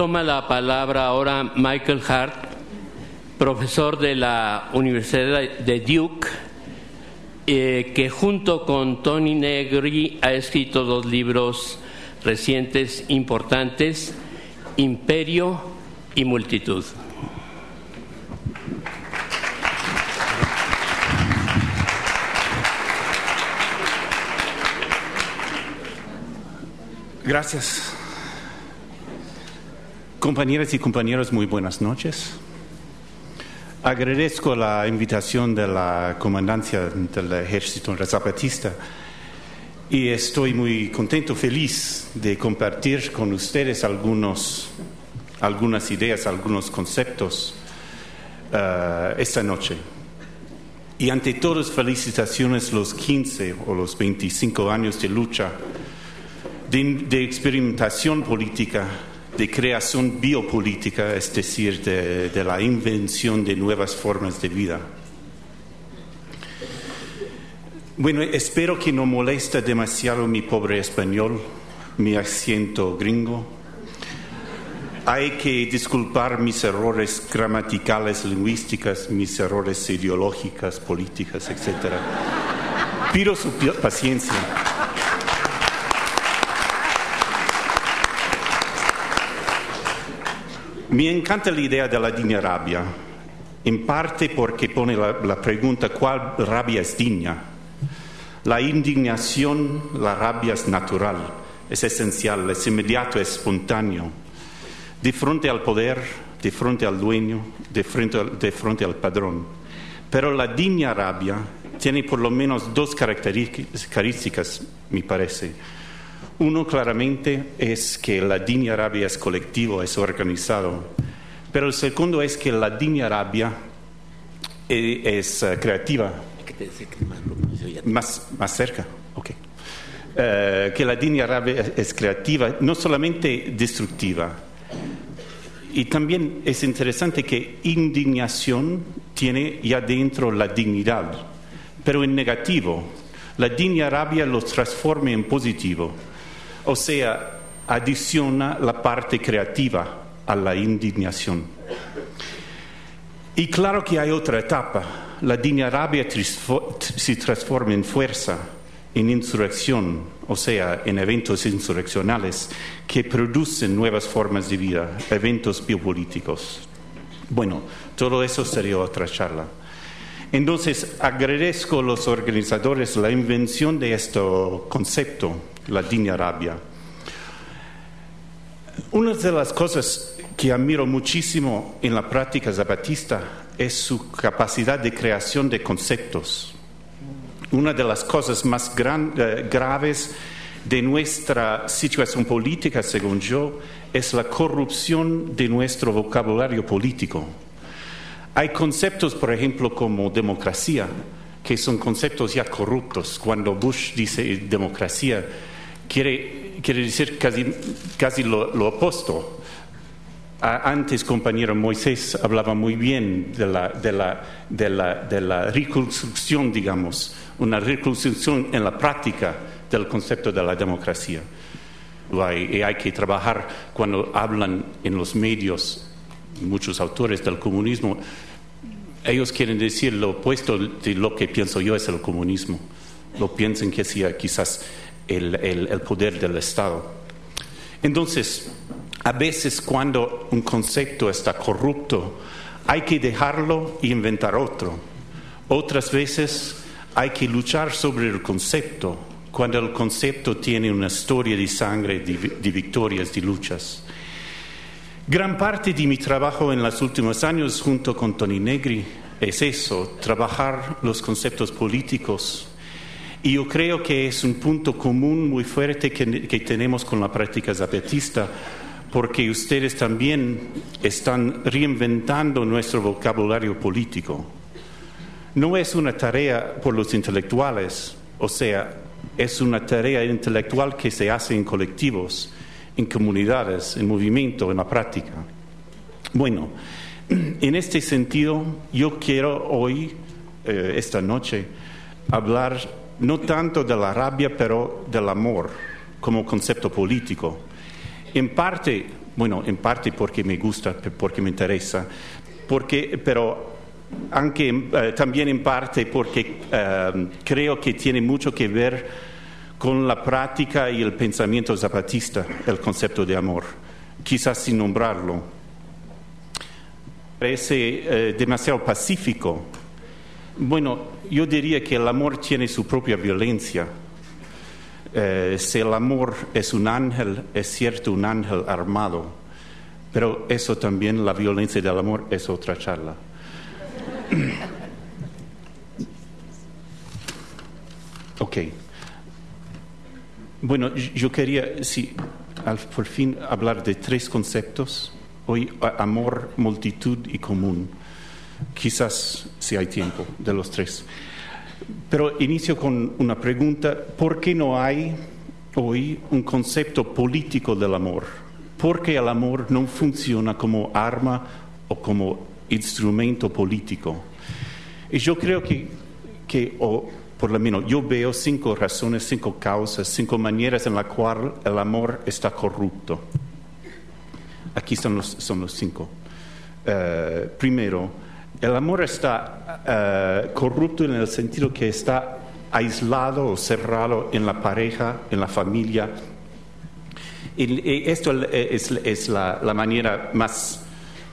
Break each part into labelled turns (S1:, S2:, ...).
S1: Toma la palabra ahora Michael Hart, profesor de la Universidad de Duke, eh, que junto con Tony Negri ha escrito dos libros recientes importantes, Imperio y Multitud.
S2: Gracias. Compañeras y compañeros, muy buenas noches. Agradezco la invitación de la comandancia del ejército zapatista y estoy muy contento, feliz de compartir con ustedes algunas ideas, algunos conceptos uh, esta noche. Y ante todas, felicitaciones los 15 o los 25 años de lucha de, de experimentación política, de creación biopolítica, es decir, de, la invención de nuevas formas de vida. Bueno, espero que no moleste demasiado mi pobre español, mi acento gringo. Hay que disculpar mis errores gramaticales, lingüísticos, mis errores ideológicos, políticos, etc. Pido su paciencia. Me encanta la idea de la digna rabia, en parte porque pone la, la pregunta ¿cuál rabia es digna? La indignación, la rabia es natural, es esencial, es inmediato, es espontáneo. De frente al poder, de frente al dueño, de frente al, de frente al padrón. Pero la digna rabia tiene por lo menos dos características, me parece. Uno claramente es que la digna rabia es colectivo, es organizado. Pero el segundo es que la digna rabia eh, es, es uh, creativa. Más, más cerca, ok. Uh, que la digna rabia es creativa, no solamente destructiva. Y también es interesante que indignación tiene ya dentro la dignidad, pero en negativo. La digna rabia los transforma en positivo, o sea, adiciona la parte creativa a la indignación. Y claro que hay otra etapa. La digna rabia se transforma en fuerza, en insurrección, o sea, en eventos insurreccionales que producen nuevas formas de vida, eventos biopolíticos. Bueno, todo eso sería otra charla. Entonces, agradezco a los organizadores la invención de este concepto, la digna rabia. Una de las cosas que admiro muchísimo en la práctica zapatista es su capacidad de creación de conceptos. Una de las cosas más eh, graves de nuestra situación política, según yo, es la corrupción de nuestro vocabulario político. Hay conceptos, por ejemplo, como democracia, que son conceptos ya corruptos. Cuando Bush dice democracia, quiere, quiere decir casi, casi lo, lo opuesto. Antes, compañero Moisés hablaba muy bien de la, de la, de la, de la reconstrucción, digamos, una reconstrucción en la práctica del concepto de la democracia. Y hay que trabajar cuando hablan en los medios muchos autores del comunismo, ellos quieren decir lo opuesto de lo que pienso yo es el comunismo. Lo piensan que sea quizás el, poder del Estado. Entonces, a veces cuando un concepto está corrupto, hay que dejarlo y inventar otro. Otras veces hay que luchar sobre el concepto, cuando el concepto tiene una historia de sangre, de victorias, de luchas. Gran parte de mi trabajo en los últimos años junto con Tony Negri es eso, trabajar los conceptos políticos. Y yo creo que es un punto común muy fuerte que, que tenemos con la práctica zapatista, porque ustedes también están reinventando nuestro vocabulario político. No es una tarea por los intelectuales, o sea, es una tarea intelectual que se hace en colectivos en comunidades, en movimiento, en la práctica. Bueno, en este sentido, yo quiero hoy, eh, esta noche, hablar no tanto de la rabia, pero del amor como concepto político. En parte, bueno, en parte porque me gusta, porque me interesa, porque, pero anche, eh, también en parte porque eh, creo que tiene mucho que ver con la práctica y el pensamiento zapatista, el concepto de amor, quizás sin nombrarlo. Parece eh, demasiado pacífico. Bueno, yo diría que el amor tiene su propia violencia. Eh, si el amor es un ángel, es cierto un ángel armado, pero eso también, la violencia del amor, es otra charla. ok. Bueno, yo quería, sí, al, por fin hablar de tres conceptos. Hoy, amor, multitud y común. Quizás, si hay tiempo, de los tres. Pero inicio con una pregunta. ¿Por qué no hay hoy un concepto político del amor? ¿Por qué el amor no funciona como arma o como instrumento político? Y yo creo que, que o por lo menos yo veo cinco razones, cinco causas, cinco maneras en las cuales el amor está corrupto. Aquí son los, son los cinco. Uh, primero, el amor está uh, corrupto en el sentido que está aislado o cerrado en la pareja, en la familia. Y, esto es, la, manera más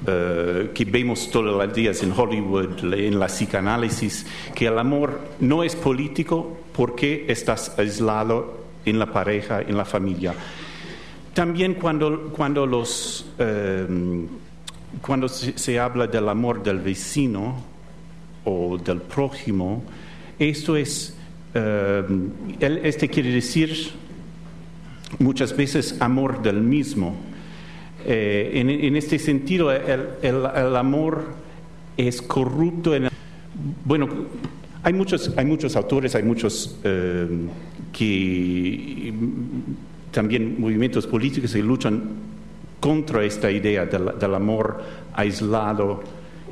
S2: uh, que vemos todos los días en Hollywood, en la psicanálisis, que el amor no es político porque estás aislado en la pareja, en la familia. También cuando, cuando los cuando se, habla del amor del vecino o del prójimo, esto es, uh, este quiere decir muchas veces amor del mismo. Eh, en, en, este sentido, el, amor es corrupto. En bueno, hay muchos, hay muchos autores, hay muchos uh, que también movimientos políticos que luchan contra esta idea del, amor aislado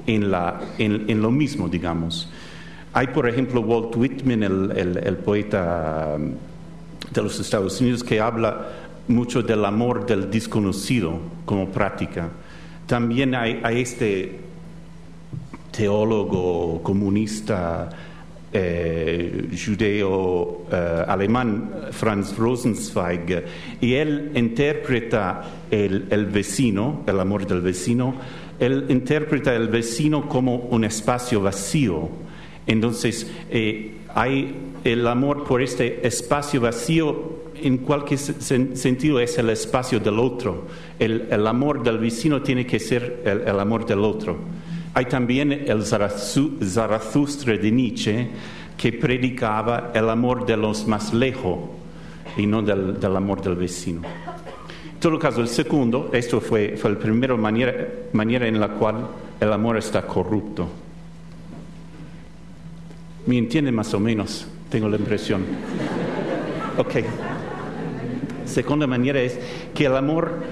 S2: en, la, en, lo mismo, digamos. Hay, por ejemplo, Walt Whitman, el, poeta de los Estados Unidos, que habla mucho del amor del desconocido como práctica. También hay, este teólogo comunista eh, judeo eh, Franz Rosenzweig y él interpreta el, el, vecino, el amor del vecino, él interpreta el vecino como un espacio vacío. Entonces, eh, hay el amor por este espacio vacío en cualquier sentido es el espacio del otro. El, el amor del vecino tiene que ser el, el amor del otro. Hay también el Zarathustra de Nietzsche que predicaba el amor de los más lejos y no del, del amor del vecino. En todo caso, el segundo, esto fue, fue la primera manera, manera en la cual el amor está corrupto. ¿Me entiende más o menos? Tengo la impresión. Ok. Segunda manera es que el amor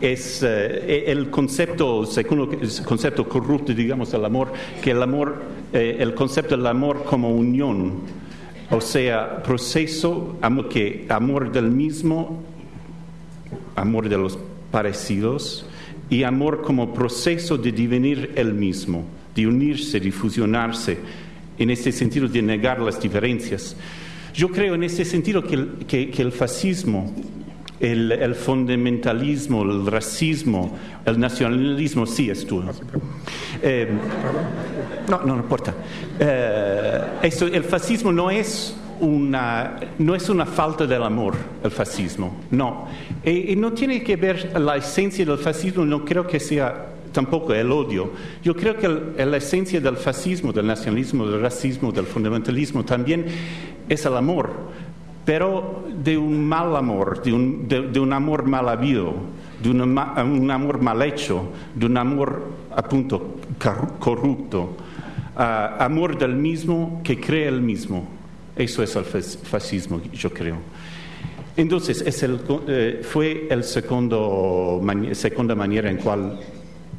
S2: es eh, el concepto, segundo el concepto corrupto, digamos, del amor, que el amor, eh, el concepto del amor como unión, o sea, proceso, amor, que amor del mismo, amor de los parecidos, y amor como proceso de devenir el mismo, de unirse, de fusionarse, en este sentido de negar las diferencias. Yo creo en este sentido que el, que, que el fascismo el, el, fundamentalismo, el racismo, el nacionalismo, sí es tú. Eh, no, no, no importa. Eh, esto, el fascismo no es, una, no es una falta del amor, el fascismo, no. Y, y no tiene que ver la esencia del fascismo, no creo que sea tampoco el odio. Yo creo que el, la esencia del fascismo, del nacionalismo, del racismo, del fundamentalismo también es el amor pero de un mal amor, de un, de, un amor mal habido, de un, amor mal hecho, de un amor appunto corrupto, uh, amor del mismo que cree el mismo. Eso es el fascismo, yo creo. Entonces, es el, eh, fue la segunda manera en, cual,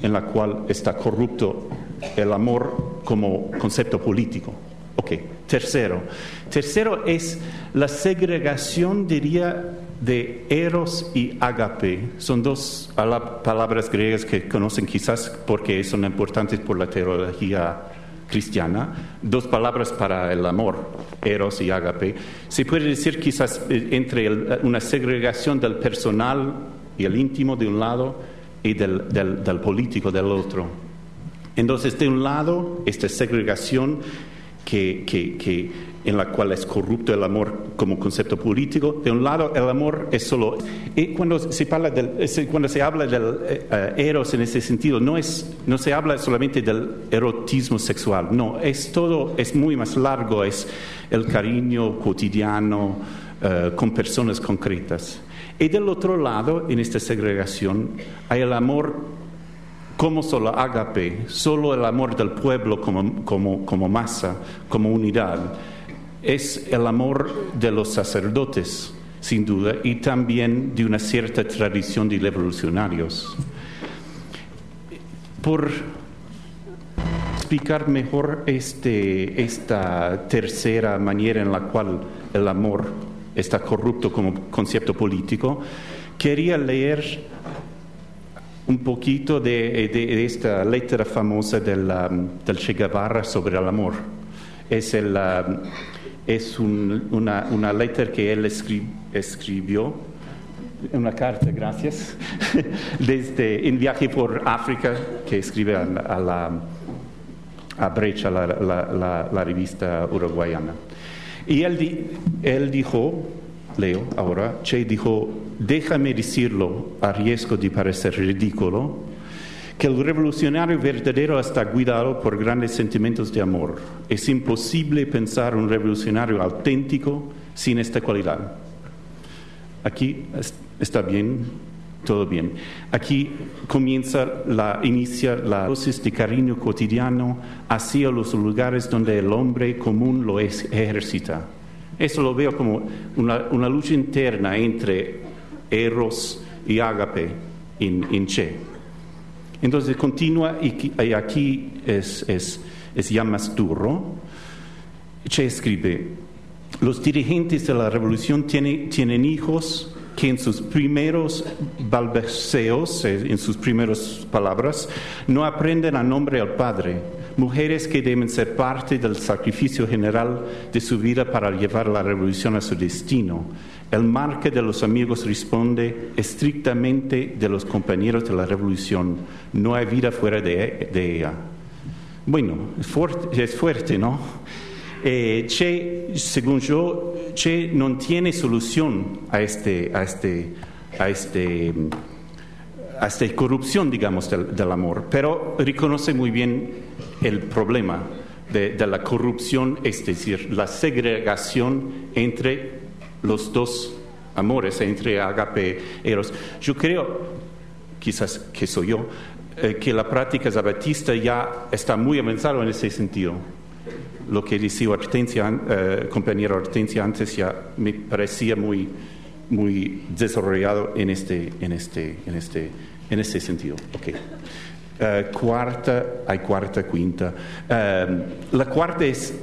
S2: en la cual está corrupto el amor como concepto político. Ok, tercero. Tercero es la segregación, diría, de eros y agape. Son dos palabras griegas que conocen quizás porque son importantes por la teología cristiana, dos palabras para el amor, eros y agape. Se puede decir quizás eh, entre una segregación del personal y el íntimo de un lado y del, del político del otro. Entonces, de un lado, esta segregación que, que, en la cual es corrupto el amor como concepto político. De un lado, el amor es solo. Y cuando se, habla del, cuando se habla del eh, eros en ese sentido, no, es, no se habla solamente del erotismo sexual, no, es todo, es muy más largo, es el cariño cotidiano eh, con personas concretas. Y del otro lado, en esta segregación, hay el amor como solo agape, solo el amor del pueblo como, como, como masa, como unidad, es el amor de los sacerdotes, sin duda, y también de una cierta tradición de revolucionarios. Por explicar mejor este, esta tercera manera en la cual el amor está corrupto como concepto político, quería leer un poquito de, esta letra famosa del, del, Che Guevara sobre el amor. Es, el, es una, una, letra que él escribió, una carta, gracias, desde en viaje por África que escribe a, la a Brecha, la, la, la, revista uruguayana. Y él, él dijo, leo ahora, Che dijo, déjame decirlo a riesgo de parecer ridículo, que el revolucionario verdadero está cuidado por grandes sentimientos de amor. Es imposible pensar un revolucionario auténtico sin esta cualidad. Aquí está bien, todo bien. Aquí comienza la, inicia la dosis de cariño cotidiano hacia los lugares donde el hombre común lo ejercita. Eso lo veo como una, lucha interna entre Eros y Ágape en, Che. Entonces continúa y, aquí es, ya más duro. Che escribe, los dirigentes de la revolución tienen hijos que en sus primeros balbuceos, eh, en sus primeras palabras, no aprenden a nombre al Padre mujeres que deben ser parte del sacrificio general de su vida para llevar la revolución a su destino. El marque de los amigos responde estrictamente de los compañeros de la revolución. No hay vida fuera de, ella. Bueno, es fuerte, es fuerte ¿no? Eh, che, según yo, Che no tiene solución a este, a este, a este a esta corrupción, digamos, del, amor, pero reconoce muy bien el problema de, la corrupción, es decir, la segregación entre los dos amores, entre agape y eros. Yo creo, quizás que soy yo, eh, que la práctica zabatista ya está muy avanzada en ese sentido. Lo que decía Hortensia, eh, compañera Hortensia antes ya me parecía muy muy desarrollado en este, en este, en este, en este sentido. Okay. Uh, cuarta, hay cuarta, quinta. Uh, la cuarta es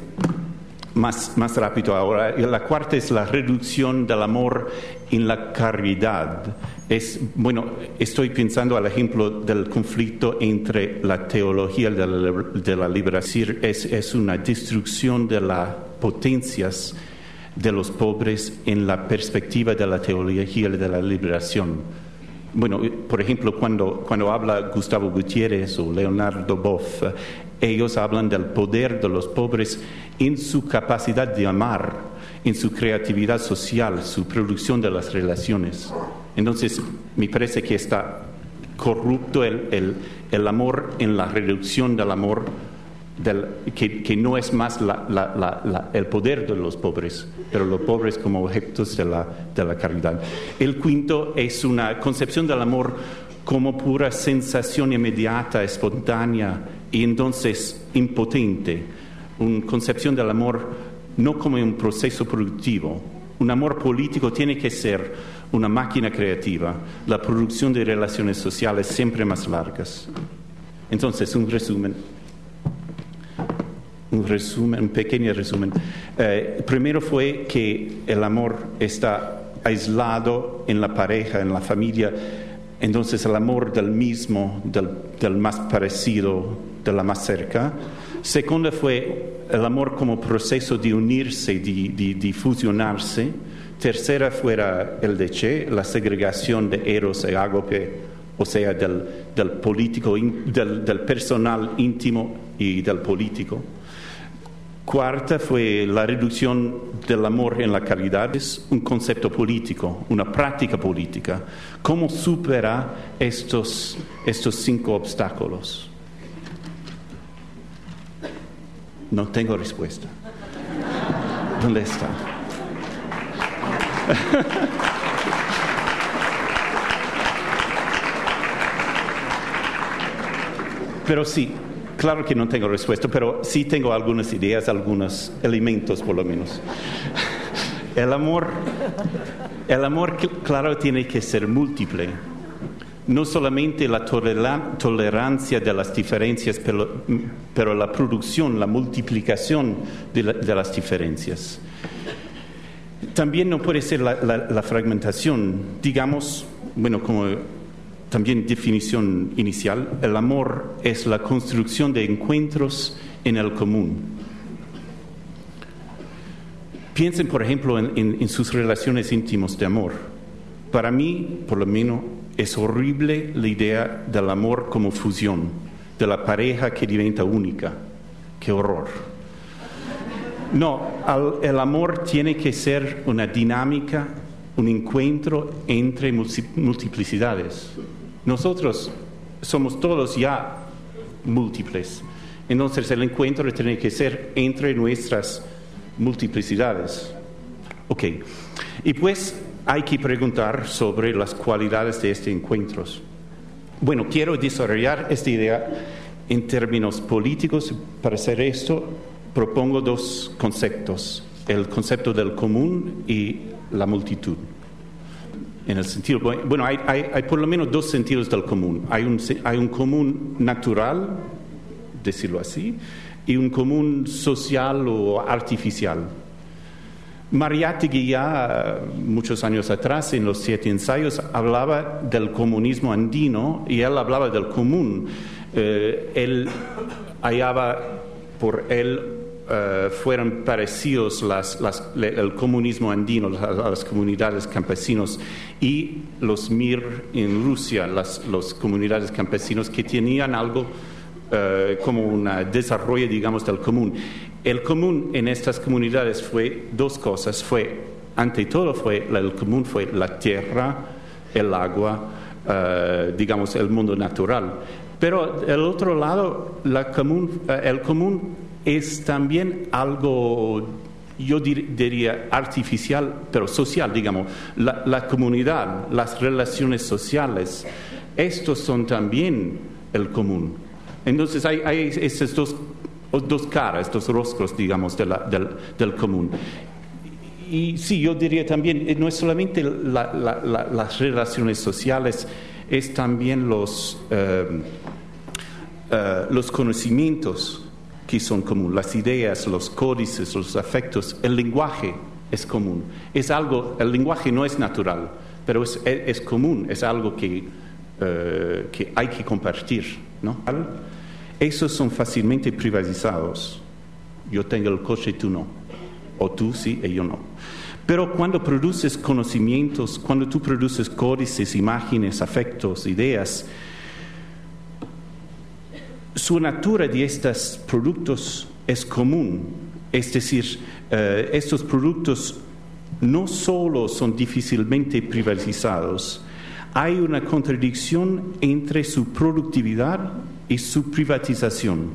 S2: más, más rápido ahora. La cuarta es la reducción del amor en la caridad. Bueno, estoy pensando al ejemplo del conflicto entre la teología de la, de la liberación. Es, es una destrucción de las potencias de los pobres en la perspectiva de la teología de la liberación. Bueno, por ejemplo, cuando, cuando habla Gustavo Gutiérrez o Leonardo Boff, ellos hablan del poder de los pobres en su capacidad de amar, en su creatividad social, su producción de las relaciones. Entonces, me parece que está corrupto el, el, el amor en la reducción del amor que, no es más el poder de los pobres, pero los pobres como objetos de la, de la caridad. El quinto es una concepción del amor como pura sensación inmediata, espontánea y entonces impotente. Una concepción del amor no como un proceso productivo. Un amor político tiene que ser una máquina creativa, la producción de relaciones sociales siempre más largas. Entonces, un resumen un resumen, un pequeño resumen. Eh, primero fue que el amor está aislado en la pareja, en la familia, entonces el amor del mismo, del, del más parecido, de la más cerca. Segunda fue el amor como proceso de unirse, de, de, de fusionarse. Tercera fuera el de Che, la segregación de Eros y Ágope, o sea, del, del político, del, del personal íntimo y del político. Cuarta fue la reducción del amor en la caridad. Es un concepto político, una práctica política. ¿Cómo supera estos, estos cinco obstáculos? No tengo respuesta. ¿Dónde está? Pero sí, claro que no tengo respuesta, pero sí tengo algunas ideas, algunos elementos por lo menos. El amor, el amor claro tiene que ser múltiple. No solamente la tolerancia de las diferencias, pero, la producción, la multiplicación de, la, de, las diferencias. También no puede ser la, fragmentación, digamos, bueno, como también definición inicial, el amor es la construcción de encuentros en el común. Piensen, por ejemplo, en, en, sus relaciones íntimas de amor. Para mí, por lo menos, es horrible la idea del amor como fusión, de la pareja que diventa única. Qué horror. No, el amor tiene que ser una dinámica, un encuentro entre multiplicidades. Nosotros somos todos ya múltiples. Entonces el encuentro tiene que ser entre nuestras multiplicidades. Ok. Y pues hay que preguntar sobre las cualidades de estos encuentros. Bueno, quiero desarrollar esta idea en términos políticos. Para hacer esto, propongo dos conceptos, el concepto del común y la multitud en el sentido, bueno, hay, hay, hay, por lo menos dos sentidos del común. Hay un, hay un común natural, decirlo así, y un común social o artificial. Mariátegui ya muchos años atrás, en los siete ensayos, hablaba del comunismo andino y él hablaba del común. Eh, él hallaba por él uh, fueron parecidos el comunismo andino, las, las, comunidades campesinos y los MIR en Rusia, las los comunidades campesinos que tenían algo uh, como un desarrollo, digamos, del común. El común en estas comunidades fue dos cosas, fue, ante todo, fue, el común fue la tierra, el agua, uh, digamos, el mundo natural. Pero el otro lado, la común, el común es también algo, yo dir, diría, artificial, pero social, digamos. La, la, comunidad, las relaciones sociales, estos son también el común. Entonces hay, hay esas dos, dos caras, dos rostros, digamos, de la, del, del común. Y sí, yo diría también, eh, no es solamente la, las relaciones sociales, es también los, uh, uh, los conocimientos que son comunes, las ideas, los códices, los afectos, el lenguaje es común. Es algo, el lenguaje no es natural, pero es, es común, es algo que, uh, que hay que compartir. ¿no? Esos son fácilmente privatizados. Yo tengo el coche tú no. O tú sí y yo no. Pero cuando produces conocimientos, cuando tú produces códices, imágenes, afectos, ideas, su natura de estos productos es común, es decir, uh, estos productos no solo son difícilmente privatizados, hay una contradicción entre su productividad y su privatización.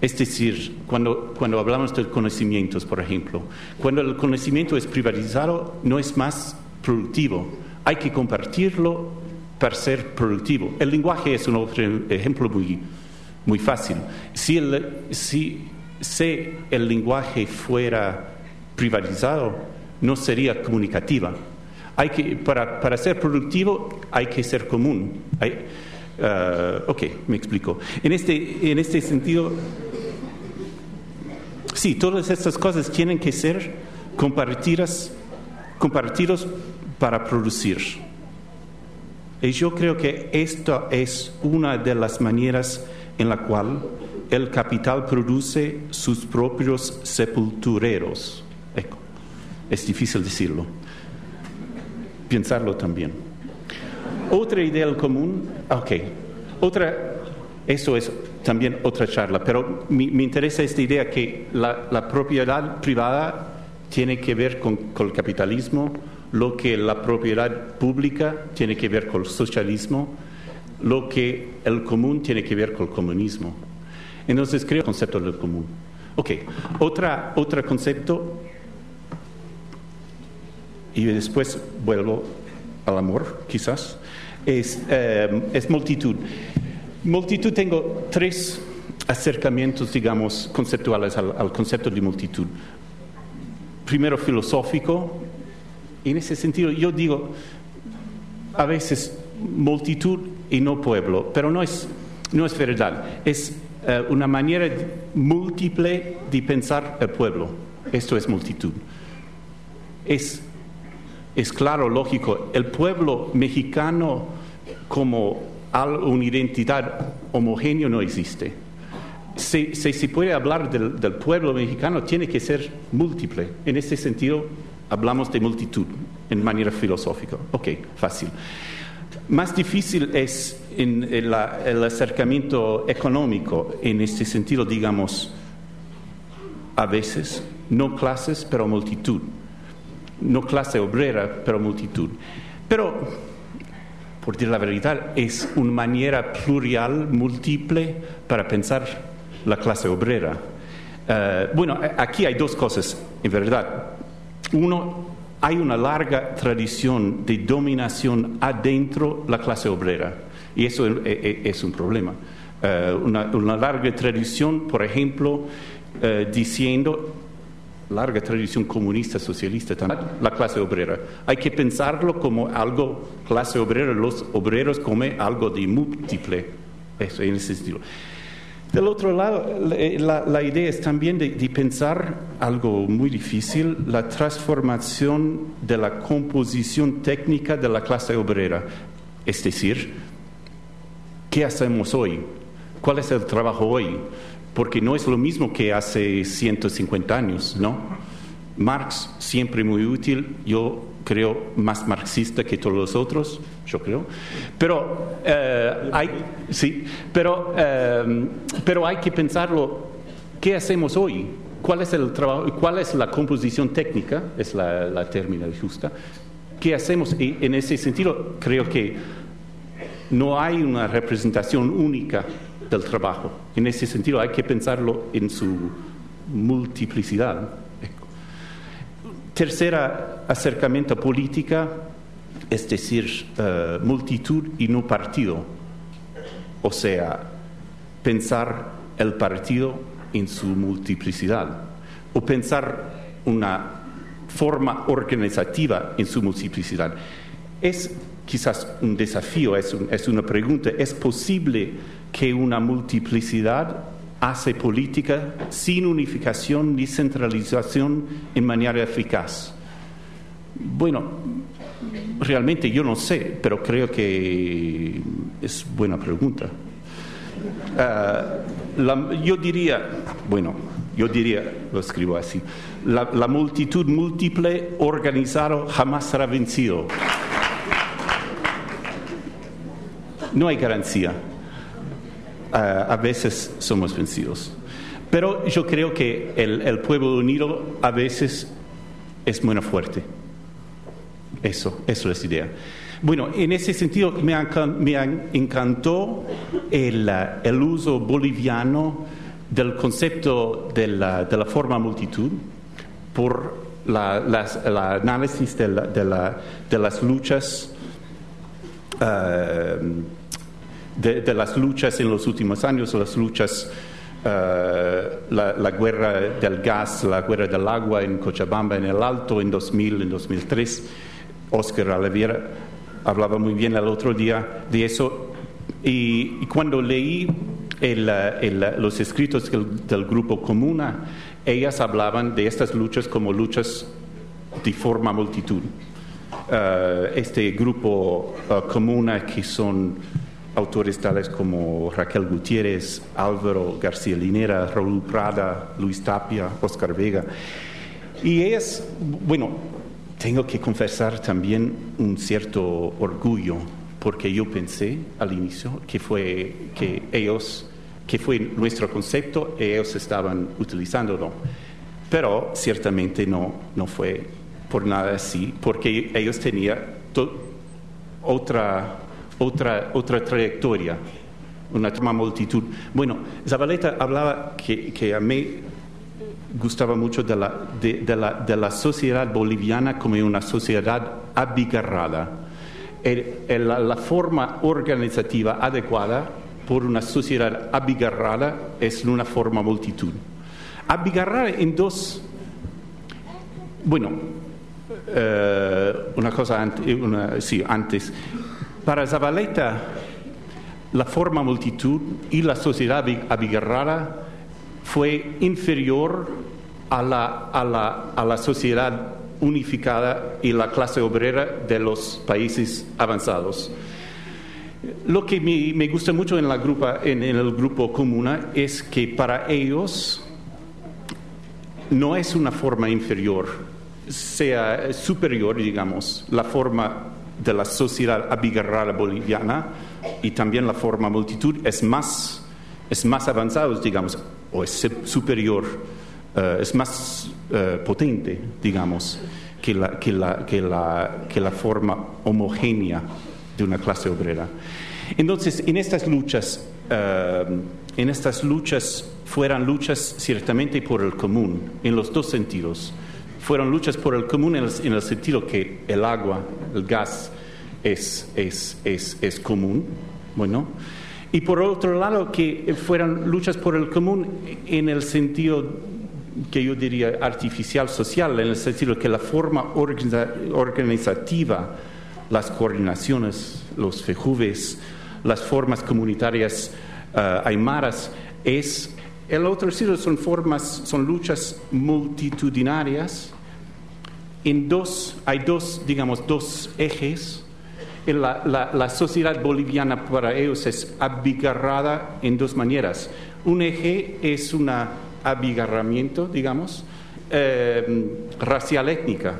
S2: Es decir, cuando, cuando hablamos de conocimientos, por ejemplo, cuando el conocimiento es privatizado, no es más productivo. Hay que compartirlo para ser productivo. El lenguaje es un otro ejemplo muy, muy fácil. Si el, si, si el lenguaje fuera privatizado, no sería comunicativa. Hay que, para, para ser productivo hay que ser común. Hay, uh, ok, me explico. En este, en este sentido, sí, todas estas cosas tienen que ser compartidas, compartidos para producir. Y yo creo que esta es una de las maneras en la cual el capital produce sus propios sepultureros. Es difícil decirlo. Pensarlo también. Otra idea común, ok, otra, eso es también otra charla, pero me, interesa esta idea que la, propiedad privada tiene que ver con, con, el capitalismo, lo que la propiedad pública tiene que ver con el socialismo, lo que el común tiene que ver con el comunismo. Entonces creo el concepto del común. Ok, otra, otro concepto, y después vuelvo al amor, quizás, es, eh, es multitud. Multitud tengo tres acercamientos, digamos, conceptuales al, concepto de multitud. Primero filosófico, en ese sentido yo digo, a veces multitud y no pueblo, pero no es, no es verdad, es eh, una manera múltiple de pensar el pueblo. Esto es multitud. Es, es claro, lógico, el pueblo mexicano como una identidad homogénea no existe. Si se puede hablar del, pueblo mexicano, tiene que ser múltiple. En ese sentido, hablamos de multitud en manera filosófica. Ok, fácil. Más difícil es el, acercamiento económico, en este sentido, digamos, a veces, no clases, pero multitud. No clase obrera, pero multitud. Pero, por decir la verdad, es una manera plurial, múltiple, para pensar la clase obrera. Eh, bueno, aquí hay dos cosas, en verdad. Uno, hay una larga tradición de dominación adentro la clase obrera y eso es, un problema. Eh, una, larga tradición, por ejemplo, eh, diciendo, larga tradición comunista, socialista, también, la clase obrera. Hay que pensarlo como algo, clase obrera, los obreros como algo de múltiple, eso en ese sentido. Del otro lado, la, idea es también de, pensar algo muy difícil, la transformación de la composición técnica de la clase obrera. Es decir, ¿qué hacemos hoy? ¿Cuál es el trabajo hoy? Porque no es lo mismo que hace 150 años, ¿no? Marx siempre muy útil, yo creo más marxista que todos los otros, yo creo. Pero eh, hay, sí, pero, eh, pero hay que pensarlo, ¿qué hacemos hoy? ¿Cuál es, el cuál es la composición técnica? Es la, la término justa. ¿Qué hacemos? Y en ese sentido, creo que no hay una representación única del trabajo. En ese sentido, hay que pensarlo en su multiplicidad. Tercera acercamiento política, es decir, eh, multitud y no partido. O sea, pensar el partido en su multiplicidad. O pensar una forma organizativa en su multiplicidad. Es quizás un desafío, es, una pregunta. ¿Es posible que una multiplicidad hace política sin unificación ni centralización en manera eficaz? Bueno, realmente yo no sé, pero creo que es buena pregunta. Ah, yo diría, bueno, yo diría, lo escribo así, la, multitud múltiple organizado jamás será vencido. No hay garantía a veces somos vencidos. Pero yo creo que el, pueblo unido a veces es muy fuerte. Eso, eso es la idea. Bueno, en ese sentido me, encantó el, uso boliviano del concepto de la, forma multitud por la, el análisis de, las luchas. Uh, de, las luchas en los últimos años, las luchas, eh, la, guerra del gas, la guerra del agua en Cochabamba, en el Alto, en 2000, en 2003. Oscar Oliveira hablaba muy bien el otro día de eso. Y, cuando leí los escritos del, del grupo Comuna, ellas hablaban de estas luchas como luchas de forma multitud. eh, este grupo uh, comuna que son autores tales como Raquel Gutiérrez, Álvaro García Linera, Raúl Prada, Luis Tapia, Oscar Vega. Y ellas, bueno, tengo que confesar también un cierto orgullo, porque yo pensé al inicio que fue que ellos, que fue nuestro concepto, ellos estaban utilizándolo. Pero ciertamente no, no fue por nada así, porque ellos tenían otra otra, otra trayectoria, una multitud. Bueno, Zabaleta hablaba que, a mí gustaba mucho de la, de, la, de la, sociedad boliviana como una sociedad abigarrada. la, forma organizativa adecuada por una sociedad abigarrada es una forma multitud. Abigarrada en dos, bueno, eh, una cosa antes, sí, antes, para Zabaleta, la forma multitud y la sociedad abigarrada fue inferior a la, a, la, a la, sociedad unificada y la clase obrera de los países avanzados. Lo que me, me gusta mucho en, la grupa, en, en el grupo comuna es que para ellos no es una forma inferior, sea superior, digamos, la forma de la sociedad abigarrada boliviana y también la forma multitud es más, es más avanzado, digamos, o es superior, uh, es más uh, potente, digamos, que la, que, la, que, la, que la forma homogénea de una clase obrera. Entonces, en estas luchas, uh, en estas luchas fueran luchas ciertamente por el común, en los dos sentidos fueron luchas por el común en el, sentido que el agua, el gas, es, es, es, es común. Bueno, y por otro lado, que fueran luchas por el común en el sentido que yo diría artificial social, en el sentido que la forma organizativa, las coordinaciones, los fejuves, las formas comunitarias uh, aymaras, es el otro sentido son formas, son luchas multitudinarias en dos, hay dos, digamos, dos ejes. La, la, la, sociedad boliviana para ellos es abigarrada en dos maneras. Un eje es un abigarramiento, digamos, eh, racial étnica,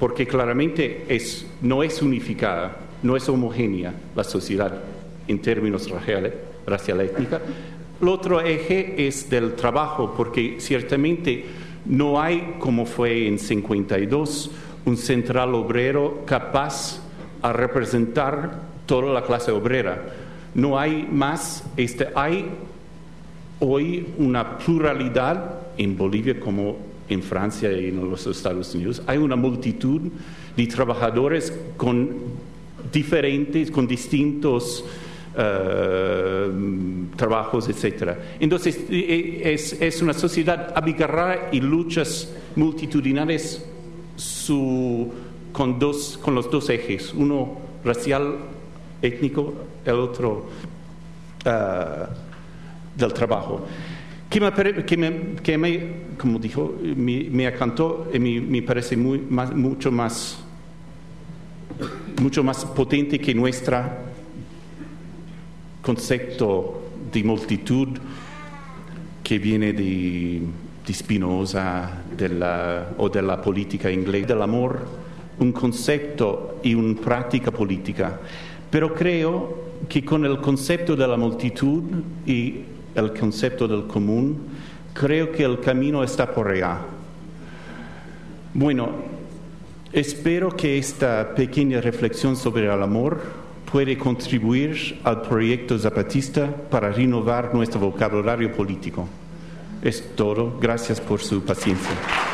S2: porque claramente es, no es unificada, no es homogénea la sociedad en términos racial étnica. El otro eje es del trabajo, porque ciertamente no hay, como fue en 52, un central obrero capaz a representar toda la clase obrera. No hay más, este, hay hoy una pluralidad en Bolivia como en Francia y en los Estados Unidos. Hay una multitud de trabajadores con diferentes, con distintos eh, trabajos, etc. Entonces, eh, es, es, una sociedad abigarrada y luchas multitudinales su, con, dos, con los dos ejes, uno racial, étnico, el otro del trabajo. Que me, que me, que me, como dijo, me, me encantó y me, me parece muy, más, mucho, más, mucho más potente que nuestra concepto de multitud que viene de, de Spinoza de la, o de la política inglesa, del amor, un concepto y una práctica política. Pero creo que con el concepto de la multitud y el concepto del común, creo que el camino está por allá. Bueno, espero que esta pequeña reflexión sobre el amor puede contribuir al proyecto zapatista para renovar nuestro vocabulario político. Es todo. Gracias por su paciencia.